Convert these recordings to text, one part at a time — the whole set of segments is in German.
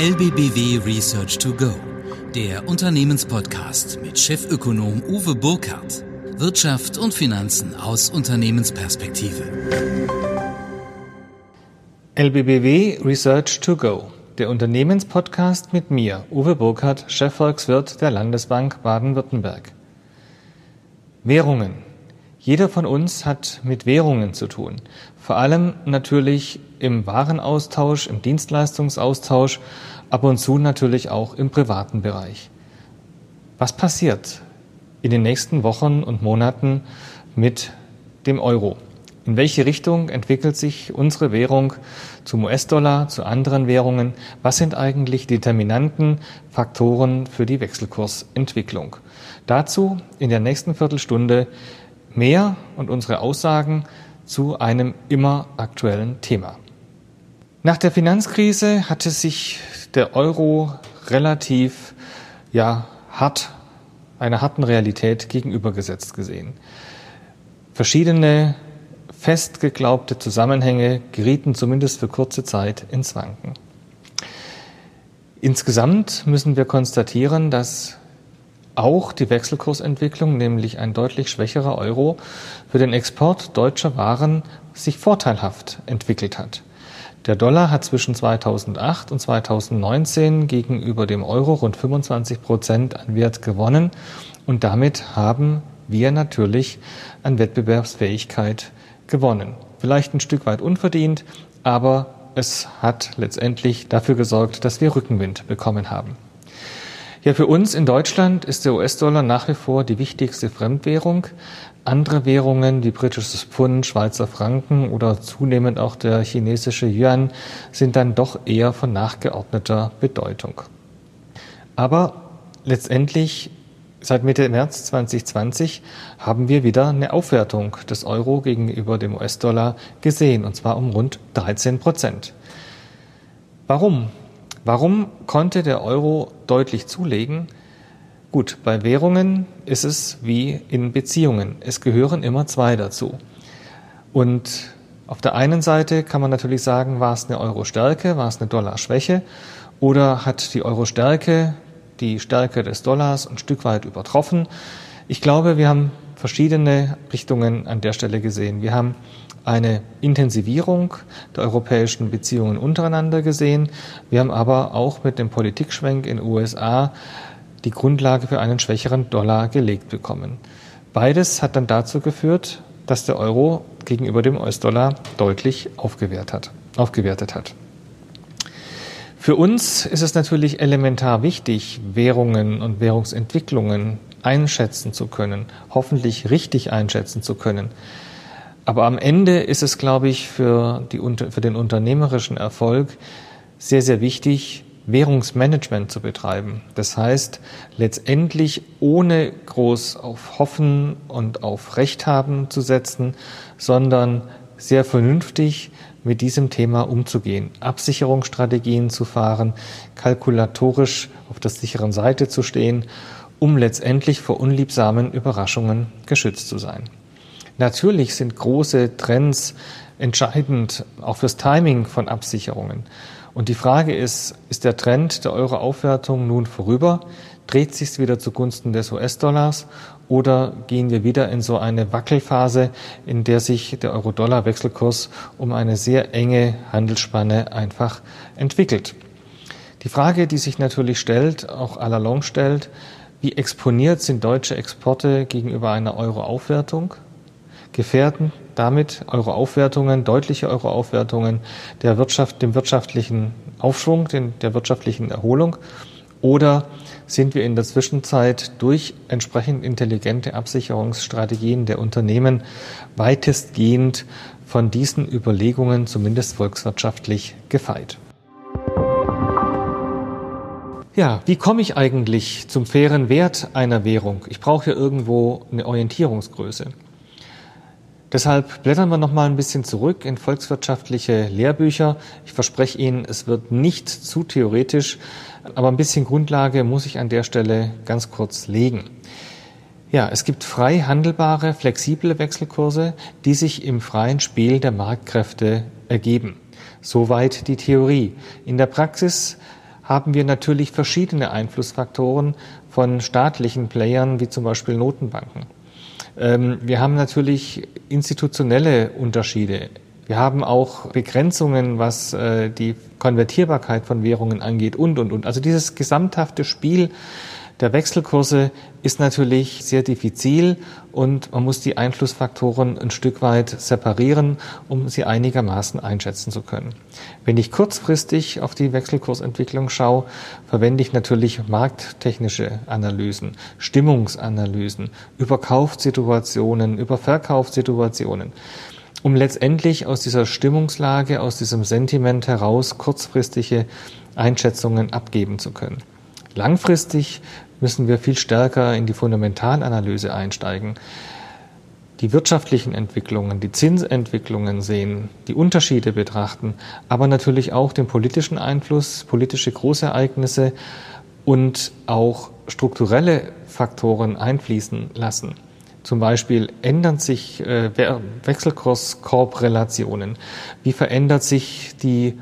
LBBW Research to Go, der Unternehmenspodcast mit Chefökonom Uwe Burkhardt. Wirtschaft und Finanzen aus Unternehmensperspektive. LBBW Research to Go, der Unternehmenspodcast mit mir, Uwe Burkhardt, Chefvolkswirt der Landesbank Baden-Württemberg. Währungen. Jeder von uns hat mit Währungen zu tun. Vor allem natürlich im Warenaustausch, im Dienstleistungsaustausch, ab und zu natürlich auch im privaten Bereich. Was passiert in den nächsten Wochen und Monaten mit dem Euro? In welche Richtung entwickelt sich unsere Währung zum US-Dollar, zu anderen Währungen? Was sind eigentlich Determinanten, Faktoren für die Wechselkursentwicklung? Dazu in der nächsten Viertelstunde mehr und unsere Aussagen zu einem immer aktuellen Thema. Nach der Finanzkrise hatte sich der Euro relativ ja, hart einer harten Realität gegenübergesetzt gesehen. Verschiedene fest geglaubte Zusammenhänge gerieten zumindest für kurze Zeit ins Wanken. Insgesamt müssen wir konstatieren, dass auch die Wechselkursentwicklung, nämlich ein deutlich schwächerer Euro, für den Export deutscher Waren sich vorteilhaft entwickelt hat. Der Dollar hat zwischen 2008 und 2019 gegenüber dem Euro rund 25 Prozent an Wert gewonnen und damit haben wir natürlich an Wettbewerbsfähigkeit gewonnen. Vielleicht ein Stück weit unverdient, aber es hat letztendlich dafür gesorgt, dass wir Rückenwind bekommen haben. Ja, für uns in Deutschland ist der US-Dollar nach wie vor die wichtigste Fremdwährung. Andere Währungen wie britisches Pfund, Schweizer Franken oder zunehmend auch der chinesische Yuan sind dann doch eher von nachgeordneter Bedeutung. Aber letztendlich Seit Mitte März 2020 haben wir wieder eine Aufwertung des Euro gegenüber dem US-Dollar gesehen, und zwar um rund 13 Prozent. Warum? Warum konnte der Euro deutlich zulegen? Gut, bei Währungen ist es wie in Beziehungen. Es gehören immer zwei dazu. Und auf der einen Seite kann man natürlich sagen, war es eine Euro-Stärke, war es eine Dollar-Schwäche oder hat die Euro-Stärke die Stärke des Dollars ein Stück weit übertroffen. Ich glaube, wir haben verschiedene Richtungen an der Stelle gesehen. Wir haben eine Intensivierung der europäischen Beziehungen untereinander gesehen. Wir haben aber auch mit dem Politikschwenk in den USA die Grundlage für einen schwächeren Dollar gelegt bekommen. Beides hat dann dazu geführt, dass der Euro gegenüber dem US-Dollar deutlich aufgewertet hat. Aufgewertet hat. Für uns ist es natürlich elementar wichtig, Währungen und Währungsentwicklungen einschätzen zu können, hoffentlich richtig einschätzen zu können. Aber am Ende ist es, glaube ich, für, die, für den unternehmerischen Erfolg sehr, sehr wichtig, Währungsmanagement zu betreiben. Das heißt, letztendlich ohne groß auf Hoffen und auf Recht haben zu setzen, sondern sehr vernünftig mit diesem Thema umzugehen, Absicherungsstrategien zu fahren, kalkulatorisch auf der sicheren Seite zu stehen, um letztendlich vor unliebsamen Überraschungen geschützt zu sein. Natürlich sind große Trends entscheidend auch fürs Timing von Absicherungen. Und die Frage ist, ist der Trend der Euro-Aufwertung nun vorüber? Dreht sich es wieder zugunsten des US-Dollars oder gehen wir wieder in so eine Wackelphase, in der sich der Euro-Dollar-Wechselkurs um eine sehr enge Handelsspanne einfach entwickelt? Die Frage, die sich natürlich stellt, auch à la longue stellt, wie exponiert sind deutsche Exporte gegenüber einer Euro-Aufwertung? Gefährden damit Euro-Aufwertungen, deutliche Euro-Aufwertungen der Wirtschaft, dem wirtschaftlichen Aufschwung, den, der wirtschaftlichen Erholung? Oder sind wir in der Zwischenzeit durch entsprechend intelligente Absicherungsstrategien der Unternehmen weitestgehend von diesen Überlegungen zumindest volkswirtschaftlich gefeit. Ja, wie komme ich eigentlich zum fairen Wert einer Währung? Ich brauche ja irgendwo eine Orientierungsgröße. Deshalb blättern wir noch mal ein bisschen zurück in volkswirtschaftliche Lehrbücher. Ich verspreche Ihnen, es wird nicht zu theoretisch, aber ein bisschen Grundlage muss ich an der Stelle ganz kurz legen. Ja, es gibt frei handelbare, flexible Wechselkurse, die sich im freien Spiel der Marktkräfte ergeben. Soweit die Theorie. In der Praxis haben wir natürlich verschiedene Einflussfaktoren von staatlichen Playern wie zum Beispiel Notenbanken. Ähm, wir haben natürlich institutionelle Unterschiede. Wir haben auch Begrenzungen, was äh, die Konvertierbarkeit von Währungen angeht und, und, und. Also dieses gesamthafte Spiel der Wechselkurse ist natürlich sehr diffizil und man muss die Einflussfaktoren ein Stück weit separieren, um sie einigermaßen einschätzen zu können. Wenn ich kurzfristig auf die Wechselkursentwicklung schaue, verwende ich natürlich markttechnische Analysen, Stimmungsanalysen, Überkaufssituationen, Überverkaufssituationen um letztendlich aus dieser Stimmungslage, aus diesem Sentiment heraus kurzfristige Einschätzungen abgeben zu können. Langfristig müssen wir viel stärker in die Fundamentalanalyse einsteigen, die wirtschaftlichen Entwicklungen, die Zinsentwicklungen sehen, die Unterschiede betrachten, aber natürlich auch den politischen Einfluss, politische Großereignisse und auch strukturelle Faktoren einfließen lassen. Zum Beispiel ändern sich äh, Wechselkurs-Korb-Relationen. Wie verändert sich die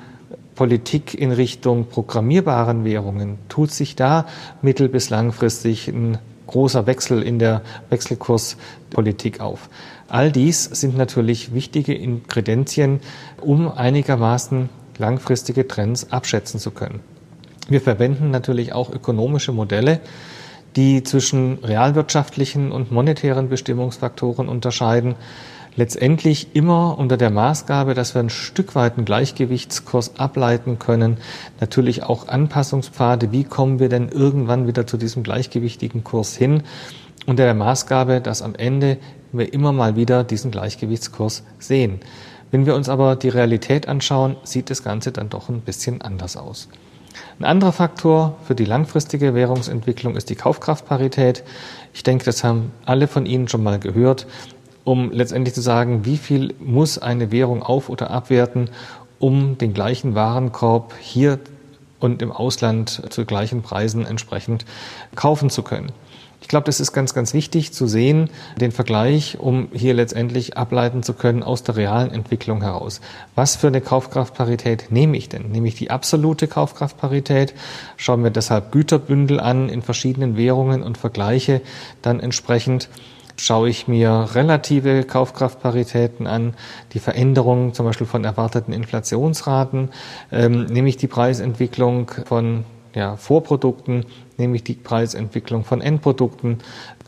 Politik in Richtung programmierbaren Währungen? Tut sich da mittel- bis langfristig ein großer Wechsel in der Wechselkurspolitik auf? All dies sind natürlich wichtige Inkredenzien, um einigermaßen langfristige Trends abschätzen zu können. Wir verwenden natürlich auch ökonomische Modelle, die zwischen realwirtschaftlichen und monetären Bestimmungsfaktoren unterscheiden letztendlich immer unter der Maßgabe, dass wir ein Stück weit einen Gleichgewichtskurs ableiten können. Natürlich auch Anpassungspfade. Wie kommen wir denn irgendwann wieder zu diesem gleichgewichtigen Kurs hin? Unter der Maßgabe, dass am Ende wir immer mal wieder diesen Gleichgewichtskurs sehen. Wenn wir uns aber die Realität anschauen, sieht das Ganze dann doch ein bisschen anders aus. Ein anderer Faktor für die langfristige Währungsentwicklung ist die Kaufkraftparität. Ich denke, das haben alle von Ihnen schon mal gehört um letztendlich zu sagen, wie viel muss eine Währung auf- oder abwerten, um den gleichen Warenkorb hier und im Ausland zu gleichen Preisen entsprechend kaufen zu können. Ich glaube, das ist ganz, ganz wichtig zu sehen, den Vergleich, um hier letztendlich ableiten zu können aus der realen Entwicklung heraus. Was für eine Kaufkraftparität nehme ich denn? Nehme ich die absolute Kaufkraftparität, schaue mir deshalb Güterbündel an in verschiedenen Währungen und vergleiche dann entsprechend schaue ich mir relative Kaufkraftparitäten an, die Veränderung zum Beispiel von erwarteten Inflationsraten, ähm, nehme ich die Preisentwicklung von ja, Vorprodukten, nehme ich die Preisentwicklung von Endprodukten.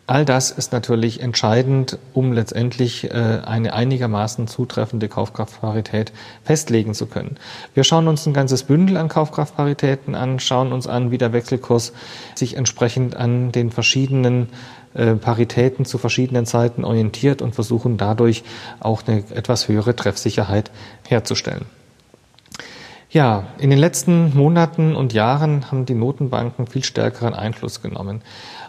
All das ist natürlich entscheidend, um letztendlich äh, eine einigermaßen zutreffende Kaufkraftparität festlegen zu können. Wir schauen uns ein ganzes Bündel an Kaufkraftparitäten an, schauen uns an, wie der Wechselkurs sich entsprechend an den verschiedenen äh, Paritäten zu verschiedenen Zeiten orientiert und versuchen dadurch auch eine etwas höhere Treffsicherheit herzustellen. Ja, in den letzten Monaten und Jahren haben die Notenbanken viel stärkeren Einfluss genommen.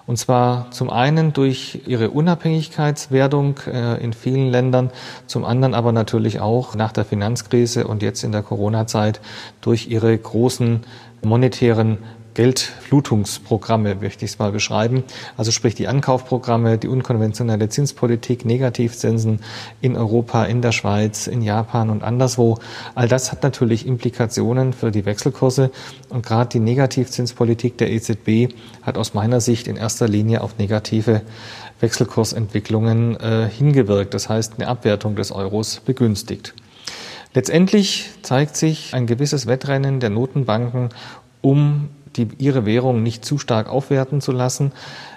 Und zwar zum einen durch ihre Unabhängigkeitswerdung äh, in vielen Ländern, zum anderen aber natürlich auch nach der Finanzkrise und jetzt in der Corona-Zeit durch ihre großen monetären Geldflutungsprogramme, möchte ich es mal beschreiben. Also sprich die Ankaufprogramme, die unkonventionelle Zinspolitik, Negativzinsen in Europa, in der Schweiz, in Japan und anderswo. All das hat natürlich Implikationen für die Wechselkurse. Und gerade die Negativzinspolitik der EZB hat aus meiner Sicht in erster Linie auf negative Wechselkursentwicklungen äh, hingewirkt. Das heißt, eine Abwertung des Euros begünstigt. Letztendlich zeigt sich ein gewisses Wettrennen der Notenbanken um die, ihre Währung nicht zu stark aufwerten zu lassen.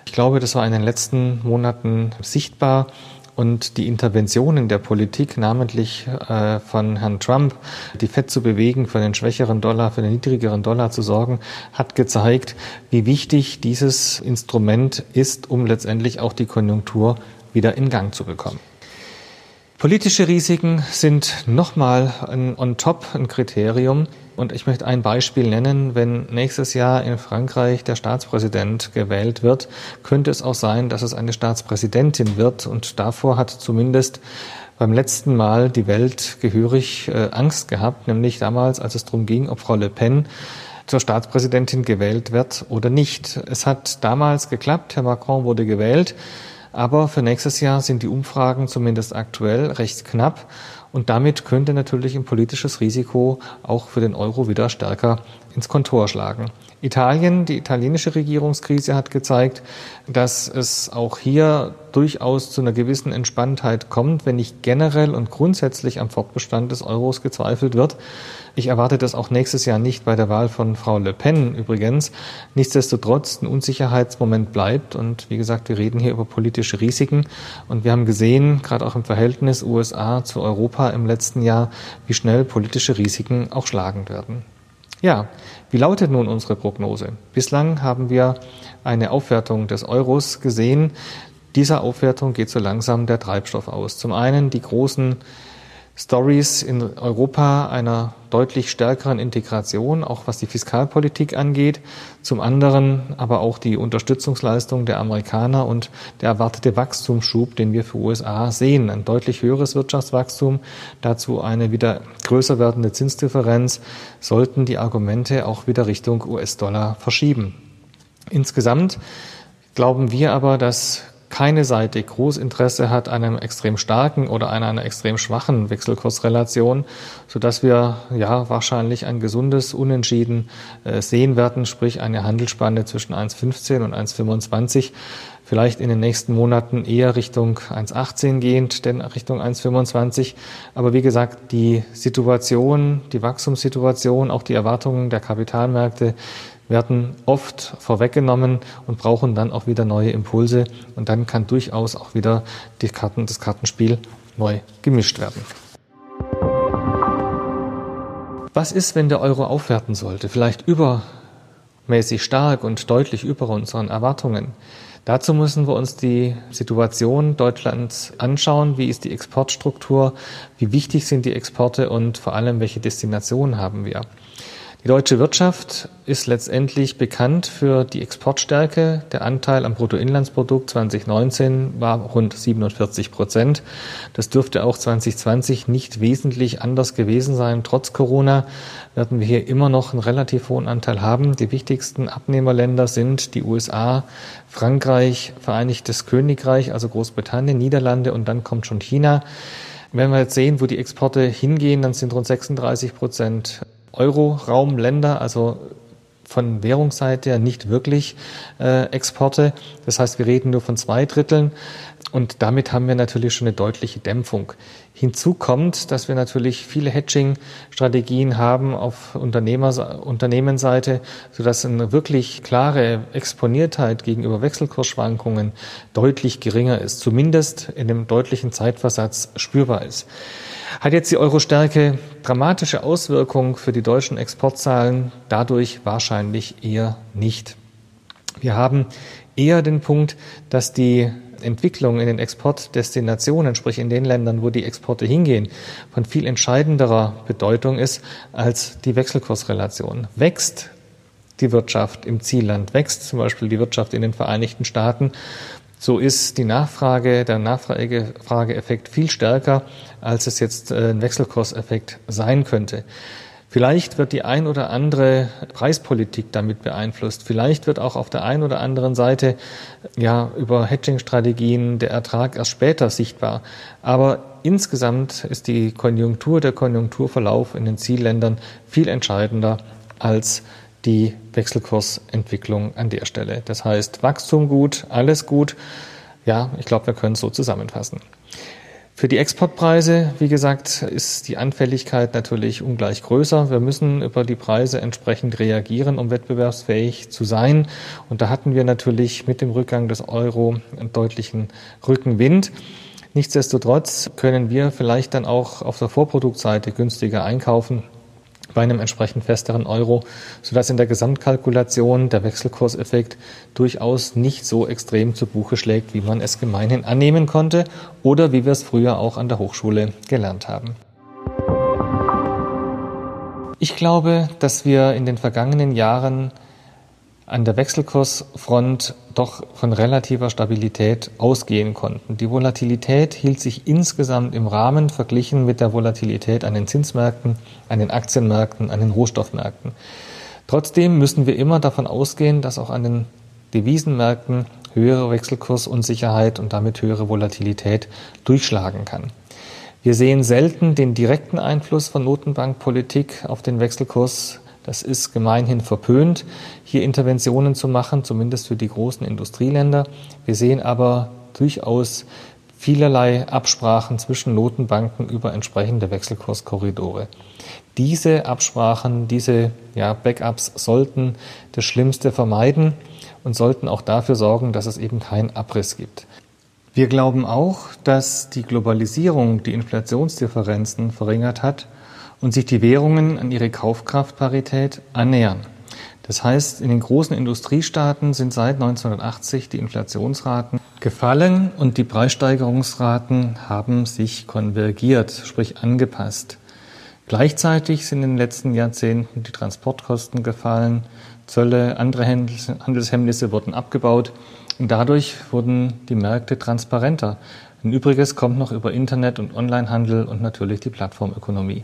Ich glaube, das war in den letzten Monaten sichtbar. Und die Interventionen der Politik, namentlich äh, von Herrn Trump, die FED zu bewegen, für einen schwächeren Dollar, für einen niedrigeren Dollar zu sorgen, hat gezeigt, wie wichtig dieses Instrument ist, um letztendlich auch die Konjunktur wieder in Gang zu bekommen. Politische Risiken sind nochmal on top ein Kriterium. Und ich möchte ein Beispiel nennen. Wenn nächstes Jahr in Frankreich der Staatspräsident gewählt wird, könnte es auch sein, dass es eine Staatspräsidentin wird. Und davor hat zumindest beim letzten Mal die Welt gehörig äh, Angst gehabt, nämlich damals, als es darum ging, ob Frau Le Pen zur Staatspräsidentin gewählt wird oder nicht. Es hat damals geklappt, Herr Macron wurde gewählt, aber für nächstes Jahr sind die Umfragen zumindest aktuell recht knapp und damit könnte natürlich ein politisches Risiko auch für den Euro wieder stärker ins Kontor schlagen. Italien, die italienische Regierungskrise hat gezeigt, dass es auch hier durchaus zu einer gewissen Entspanntheit kommt, wenn nicht generell und grundsätzlich am Fortbestand des Euros gezweifelt wird. Ich erwarte das auch nächstes Jahr nicht bei der Wahl von Frau Le Pen übrigens. Nichtsdestotrotz ein Unsicherheitsmoment bleibt und wie gesagt, wir reden hier über politische Risiken und wir haben gesehen, gerade auch im Verhältnis USA zu Europa im letzten Jahr, wie schnell politische Risiken auch schlagend werden. Ja, wie lautet nun unsere Prognose? Bislang haben wir eine Aufwertung des Euros gesehen. Dieser Aufwertung geht so langsam der Treibstoff aus. Zum einen die großen Stories in Europa einer deutlich stärkeren Integration, auch was die Fiskalpolitik angeht. Zum anderen aber auch die Unterstützungsleistung der Amerikaner und der erwartete Wachstumsschub, den wir für USA sehen. Ein deutlich höheres Wirtschaftswachstum, dazu eine wieder größer werdende Zinsdifferenz, sollten die Argumente auch wieder Richtung US-Dollar verschieben. Insgesamt glauben wir aber, dass keine Seite Großinteresse hat an einem extrem starken oder an einer extrem schwachen Wechselkursrelation, so dass wir ja wahrscheinlich ein gesundes Unentschieden äh, sehen werden, sprich eine Handelsspanne zwischen 1,15 und 1,25 vielleicht in den nächsten Monaten eher Richtung 1,18 gehend, denn Richtung 1,25. Aber wie gesagt, die Situation, die Wachstumssituation, auch die Erwartungen der Kapitalmärkte werden oft vorweggenommen und brauchen dann auch wieder neue Impulse. Und dann kann durchaus auch wieder die Karten, das Kartenspiel neu gemischt werden. Was ist, wenn der Euro aufwerten sollte? Vielleicht übermäßig stark und deutlich über unseren Erwartungen. Dazu müssen wir uns die Situation Deutschlands anschauen. Wie ist die Exportstruktur? Wie wichtig sind die Exporte und vor allem, welche Destinationen haben wir? Die deutsche Wirtschaft ist letztendlich bekannt für die Exportstärke. Der Anteil am Bruttoinlandsprodukt 2019 war rund 47 Prozent. Das dürfte auch 2020 nicht wesentlich anders gewesen sein. Trotz Corona werden wir hier immer noch einen relativ hohen Anteil haben. Die wichtigsten Abnehmerländer sind die USA, Frankreich, Vereinigtes Königreich, also Großbritannien, Niederlande und dann kommt schon China. Wenn wir jetzt sehen, wo die Exporte hingehen, dann sind rund 36 Prozent Euro-Raum-Länder, also von Währungsseite her nicht wirklich äh, Exporte. Das heißt, wir reden nur von zwei Dritteln. Und damit haben wir natürlich schon eine deutliche Dämpfung. Hinzu kommt, dass wir natürlich viele Hedging-Strategien haben auf Unternehmer, Unternehmensseite, sodass eine wirklich klare Exponiertheit gegenüber Wechselkursschwankungen deutlich geringer ist, zumindest in dem deutlichen Zeitversatz spürbar ist. Hat jetzt die Euro-Stärke dramatische Auswirkungen für die deutschen Exportzahlen? Dadurch wahrscheinlich eher nicht. Wir haben eher den Punkt, dass die Entwicklung in den Exportdestinationen, sprich in den Ländern, wo die Exporte hingehen, von viel entscheidenderer Bedeutung ist als die Wechselkursrelation. Wächst die Wirtschaft im Zielland, wächst zum Beispiel die Wirtschaft in den Vereinigten Staaten, so ist die Nachfrage, der Nachfrageeffekt viel stärker, als es jetzt äh, ein Wechselkurseffekt sein könnte. Vielleicht wird die ein oder andere Preispolitik damit beeinflusst. Vielleicht wird auch auf der einen oder anderen Seite ja über Hedging-Strategien der Ertrag erst später sichtbar. Aber insgesamt ist die Konjunktur, der Konjunkturverlauf in den Zielländern viel entscheidender als die Wechselkursentwicklung an der Stelle. Das heißt, Wachstum gut, alles gut. Ja, ich glaube, wir können es so zusammenfassen. Für die Exportpreise, wie gesagt, ist die Anfälligkeit natürlich ungleich größer. Wir müssen über die Preise entsprechend reagieren, um wettbewerbsfähig zu sein. Und da hatten wir natürlich mit dem Rückgang des Euro einen deutlichen Rückenwind. Nichtsdestotrotz können wir vielleicht dann auch auf der Vorproduktseite günstiger einkaufen bei einem entsprechend festeren Euro, sodass in der Gesamtkalkulation der Wechselkurseffekt durchaus nicht so extrem zu Buche schlägt, wie man es gemeinhin annehmen konnte oder wie wir es früher auch an der Hochschule gelernt haben. Ich glaube, dass wir in den vergangenen Jahren an der Wechselkursfront doch von relativer Stabilität ausgehen konnten. Die Volatilität hielt sich insgesamt im Rahmen verglichen mit der Volatilität an den Zinsmärkten, an den Aktienmärkten, an den Rohstoffmärkten. Trotzdem müssen wir immer davon ausgehen, dass auch an den Devisenmärkten höhere Wechselkursunsicherheit und damit höhere Volatilität durchschlagen kann. Wir sehen selten den direkten Einfluss von Notenbankpolitik auf den Wechselkurs Das ist gemeinhin verpönt, hier Interventionen zu machen, zumindest für die großen Industrieländer. Wir sehen aber durchaus vielerlei Absprachen zwischen Notenbanken über entsprechende Wechselkurskorridore. Diese Absprachen, diese ja, Backups sollten das Schlimmste vermeiden und sollten auch dafür sorgen, dass es eben keinen Abriss gibt. Wir glauben auch, dass die Globalisierung die Inflationsdifferenzen verringert hat und sich die Währungen an ihre Kaufkraftparität annähern. Das heißt, in den großen Industriestaaten sind seit 1980 die Inflationsraten gefallen und die Preissteigerungsraten haben sich konvergiert, sprich angepasst. Gleichzeitig sind in den letzten Jahrzehnten die Transportkosten gefallen, Zölle, andere Handelshemmnisse wurden abgebaut und dadurch wurden die Märkte transparenter. Ein Übriges kommt noch über Internet und Onlinehandel und natürlich die Plattformökonomie.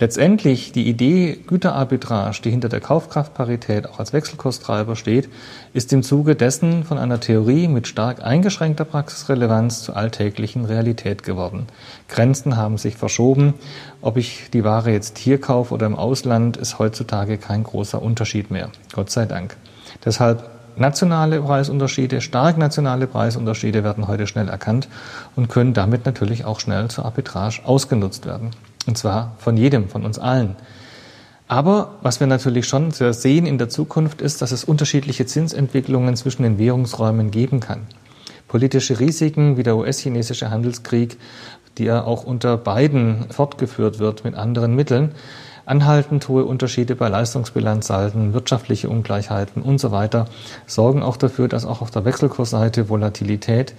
Letztendlich die Idee Güterarbitrage, die hinter der Kaufkraftparität auch als Wechselkurstreiber steht, ist im Zuge dessen von einer Theorie mit stark eingeschränkter Praxisrelevanz zur alltäglichen Realität geworden. Grenzen haben sich verschoben. Ob ich die Ware jetzt hier kaufe oder im Ausland, ist heutzutage kein großer Unterschied mehr. Gott sei Dank. Deshalb nationale Preisunterschiede, stark nationale Preisunterschiede werden heute schnell erkannt und können damit natürlich auch schnell zur Arbitrage ausgenutzt werden. Und zwar von jedem, von uns allen. Aber was wir natürlich schon sehen in der Zukunft ist, dass es unterschiedliche Zinsentwicklungen zwischen den Währungsräumen geben kann. Politische Risiken wie der US-chinesische Handelskrieg, die ja auch unter beiden fortgeführt wird mit anderen Mitteln, anhaltend hohe Unterschiede bei Leistungsbilanzsalden, wirtschaftliche Ungleichheiten und so weiter sorgen auch dafür, dass auch auf der Wechselkursseite Volatilität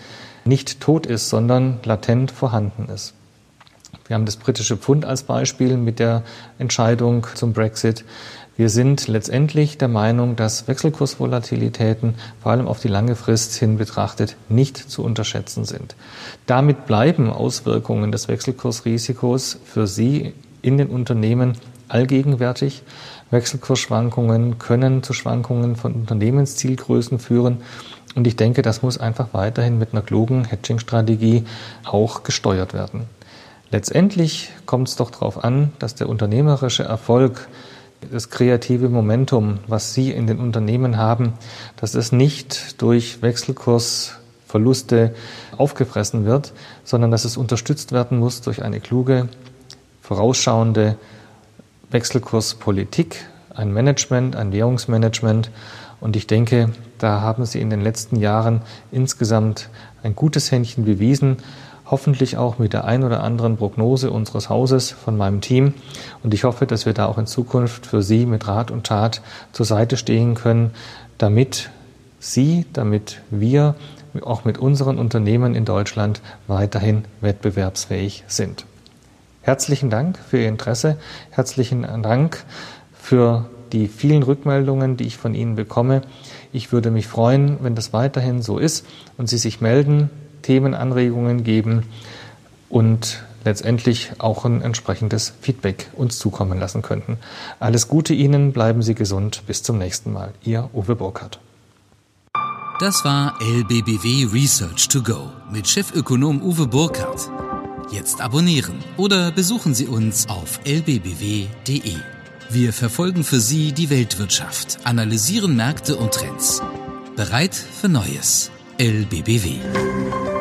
nicht tot ist, sondern latent vorhanden ist. Wir haben das britische Pfund als Beispiel mit der Entscheidung zum Brexit. Wir sind letztendlich der Meinung, dass Wechselkursvolatilitäten vor allem auf die lange Frist hin betrachtet nicht zu unterschätzen sind. Damit bleiben Auswirkungen des Wechselkursrisikos für Sie in den Unternehmen allgegenwärtig. Wechselkursschwankungen können zu Schwankungen von Unternehmenszielgrößen führen. Und ich denke, das muss einfach weiterhin mit einer klugen Hedging-Strategie auch gesteuert werden. Letztendlich kommt es doch darauf an, dass der unternehmerische Erfolg, das kreative Momentum, was Sie in den Unternehmen haben, dass es nicht durch Wechselkursverluste aufgefressen wird, sondern dass es unterstützt werden muss durch eine kluge, vorausschauende Wechselkurspolitik, ein Management, ein Währungsmanagement. Und ich denke, da haben Sie in den letzten Jahren insgesamt ein gutes Händchen bewiesen hoffentlich auch mit der ein oder anderen Prognose unseres Hauses von meinem Team. Und ich hoffe, dass wir da auch in Zukunft für Sie mit Rat und Tat zur Seite stehen können, damit Sie, damit wir auch mit unseren Unternehmen in Deutschland weiterhin wettbewerbsfähig sind. Herzlichen Dank für Ihr Interesse. Herzlichen Dank für die vielen Rückmeldungen, die ich von Ihnen bekomme. Ich würde mich freuen, wenn das weiterhin so ist und Sie sich melden Themenanregungen geben und letztendlich auch ein entsprechendes Feedback uns zukommen lassen könnten. Alles Gute Ihnen, bleiben Sie gesund, bis zum nächsten Mal. Ihr Uwe Burkhardt. Das war LBBW Research to Go mit Chefökonom Uwe Burkhardt. Jetzt abonnieren oder besuchen Sie uns auf lbbw.de. Wir verfolgen für Sie die Weltwirtschaft, analysieren Märkte und Trends. Bereit für Neues. LBBW.